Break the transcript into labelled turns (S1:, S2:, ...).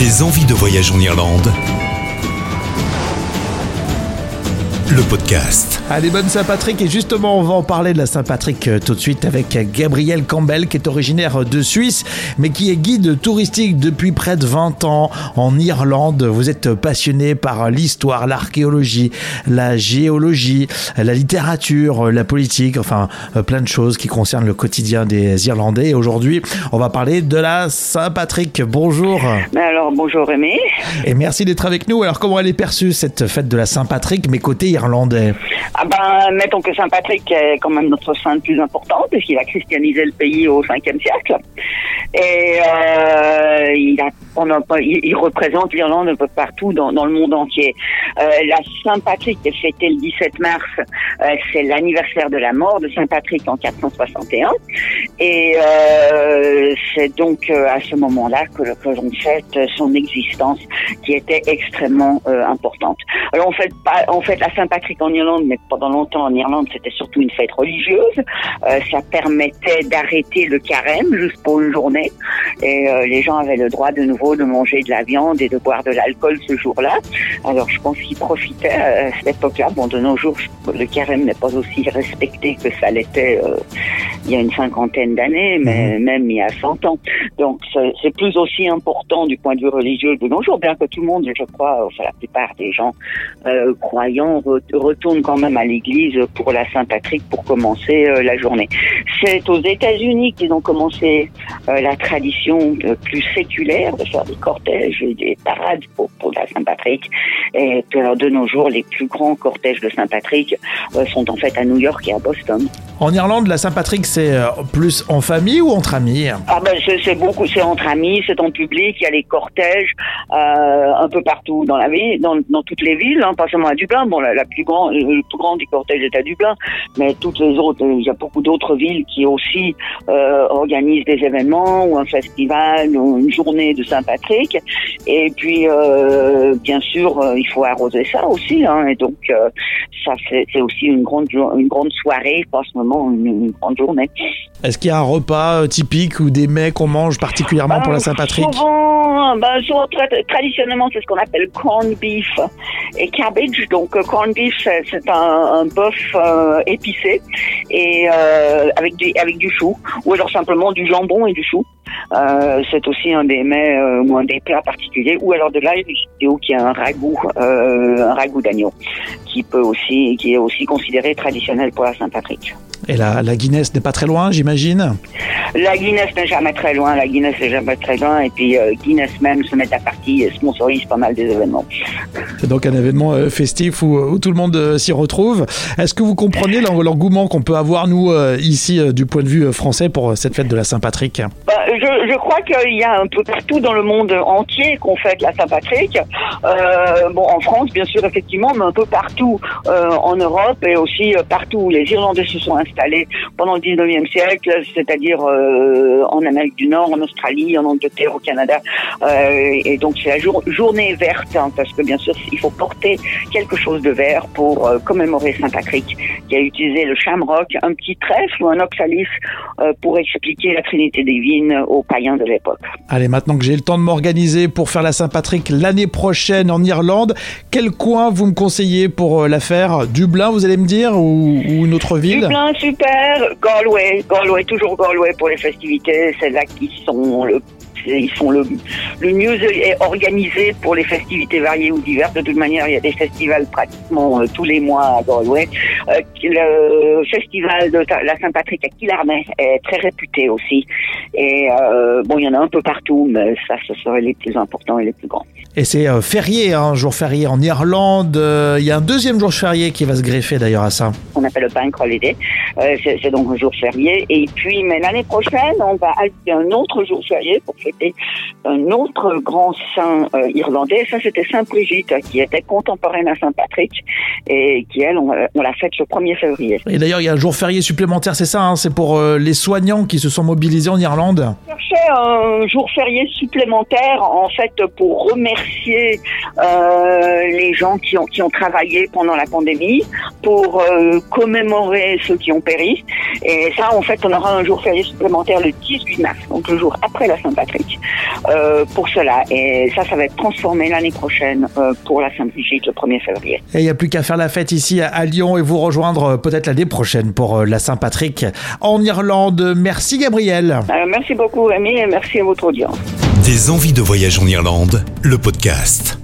S1: Des envies de voyage en Irlande. Le podcast.
S2: Allez, bonne Saint-Patrick. Et justement, on va en parler de la Saint-Patrick euh, tout de suite avec Gabriel Campbell, qui est originaire de Suisse, mais qui est guide touristique depuis près de 20 ans en Irlande. Vous êtes passionné par l'histoire, l'archéologie, la géologie, la littérature, la politique, enfin, euh, plein de choses qui concernent le quotidien des Irlandais. Et aujourd'hui, on va parler de la Saint-Patrick. Bonjour.
S3: Ben alors, bonjour Rémi.
S2: Et merci d'être avec nous. Alors, comment elle est perçue, cette fête de la Saint-Patrick, mais côté irlandais
S3: Ah ben, mettons que Saint-Patrick est quand même notre saint le plus important, puisqu'il a christianisé le pays au 5e siècle. Et euh, il, représente l'Irlande un peu partout dans, le monde entier. Euh, la Saint-Patrick est fêtée le 17 mars. Euh, c'est l'anniversaire de la mort de Saint-Patrick en 461. Et c'est donc à ce moment-là que, l'on fête son existence, qui était extrêmement importante. Alors on fait pas, on fête la Saint-Patrick en Irlande, mais pendant longtemps en Irlande c'était surtout une fête religieuse. Euh, ça permettait d'arrêter le carême juste pour une journée, et euh, les gens avaient le droit de nouveau de manger de la viande et de boire de l'alcool ce jour-là. Alors je pense qu'ils profitaient à cette époque-là. Bon, de nos jours, le carême n'est pas aussi respecté que ça l'était euh, il y a une cinquantaine d'années, mais même il y a 100 ans. Donc c'est plus aussi important du point de vue religieux de nos jours, bien que tout le monde, je crois, enfin la plupart des gens euh, croyants re- retournent quand même à l'église pour la Saint-Patrick pour commencer euh, la journée. C'est aux États-Unis qu'ils ont commencé euh, la tradition euh, plus séculaire de faire des cortèges et des parades pour, pour la Saint-Patrick. Et de nos jours, les plus grands cortèges de Saint-Patrick sont en fait à New York et à Boston.
S2: En Irlande, la Saint-Patrick, c'est euh, plus en famille ou entre amis?
S3: Ah ben c'est beaucoup, c'est entre amis, c'est en public, il y a les cortèges euh, un peu partout dans la ville, dans, toutes les villes, hein, pas seulement à Dublin. Bon, la, plus grande, le plus grand des cortèges est à Dublin, mais toutes les autres, il y a beaucoup d'autres villes qui aussi euh, organisent des événements ou un festival ou une journée de Saint-Patrick. Et puis euh, bien sûr, euh, il faut arroser ça aussi, hein, et donc euh, ça c'est aussi une grande une grande soirée, pas seulement une, une grande journée.
S2: Est-ce qu'il y a un repas euh, typique ou des mets qu'on mange particulièrement pour la
S3: Euh,
S2: Saint-Patrick
S3: Souvent, ben, souvent, tra- traditionnellement, c'est ce qu'on appelle corned beef et cabbage. Donc, euh, corned beef, c'est c'est un, un bœuf euh, épicé et euh, avec du avec du chou, ou alors simplement du jambon et du chou. Euh, c'est aussi un des mets euh, ou un des plats particuliers, ou alors de l'Irish stew qui est un ragoût, euh, un ragoût d'agneau, qui peut aussi, qui est aussi considéré traditionnel pour la Saint-Patrick.
S2: Et la, la Guinness n'est pas très loin, j'imagine?
S3: La Guinness n'est jamais très loin, la Guinness n'est jamais très loin, et puis euh, Guinness même se met à partie et sponsorise pas mal des événements.
S2: C'est donc un événement festif où, où tout le monde s'y retrouve. Est-ce que vous comprenez l'en- l'engouement qu'on peut avoir, nous, ici, du point de vue français, pour cette fête de la Saint-Patrick?
S3: Bah, je, je crois qu'il y a un peu partout dans le monde entier qu'on fête la Saint-Patrick. Euh, bon, en France, bien sûr, effectivement, mais un peu partout euh, en Europe et aussi euh, partout où les Irlandais se sont installés pendant le 19e siècle, c'est-à-dire euh, en Amérique du Nord, en Australie, en Angleterre, au Canada. Euh, et donc, c'est la jour- journée verte, hein, parce que bien sûr, il faut porter quelque chose de vert pour euh, commémorer Saint-Patrick, qui a utilisé le shamrock, un petit trèfle ou un oxalis pour expliquer la Trinité divine aux païens de l'époque.
S2: Allez, maintenant que j'ai le temps de m'organiser pour faire la Saint-Patrick l'année prochaine en Irlande, quel coin vous me conseillez pour euh, la faire? Dublin, vous allez me dire, ou, ou une autre ville?
S3: Dublin, super. Galway, Galway, toujours Galway pour les festivités. C'est là qu'ils sont le ils sont le, le mieux organisé pour les festivités variées ou diverses. De toute manière, il y a des festivals pratiquement euh, tous les mois à Galway. Euh, le festival de la Saint-Patrick à Killarney est très réputé aussi. Et euh, bon, il y en a un peu partout, mais ça, ce seraient les plus importants et les plus grands.
S2: Et c'est férié, un jour férié en Irlande. Il y a un deuxième jour férié qui va se greffer d'ailleurs à ça.
S3: On appelle le Bank Holiday. C'est c'est donc un jour férié. Et puis, mais l'année prochaine, on va ajouter un autre jour férié pour fêter un autre grand saint euh, irlandais. Ça, c'était Saint Brigitte, qui était contemporaine à Saint Patrick et qui, elle, on, on la fête le 1er février.
S2: Et d'ailleurs, il y a un jour férié supplémentaire, c'est ça, hein, c'est pour euh, les soignants qui se sont mobilisés en Irlande.
S3: On cherchait un jour férié supplémentaire, en fait, pour remercier euh, les gens qui ont, qui ont travaillé pendant la pandémie, pour euh, commémorer ceux qui ont péri. Et ça, en fait, on aura un jour férié supplémentaire le 18 mars, donc le jour après la Saint-Patrick. Euh, pour cela. Et ça, ça va être transformé l'année prochaine euh, pour la Saint-Brigitte le 1er février.
S2: Et il n'y a plus qu'à faire la fête ici à Lyon et vous rejoindre euh, peut-être l'année prochaine pour la Saint-Patrick en Irlande. Merci Gabriel.
S3: merci beaucoup Amy et merci à votre audience.
S1: Des envies de voyage en Irlande, le podcast.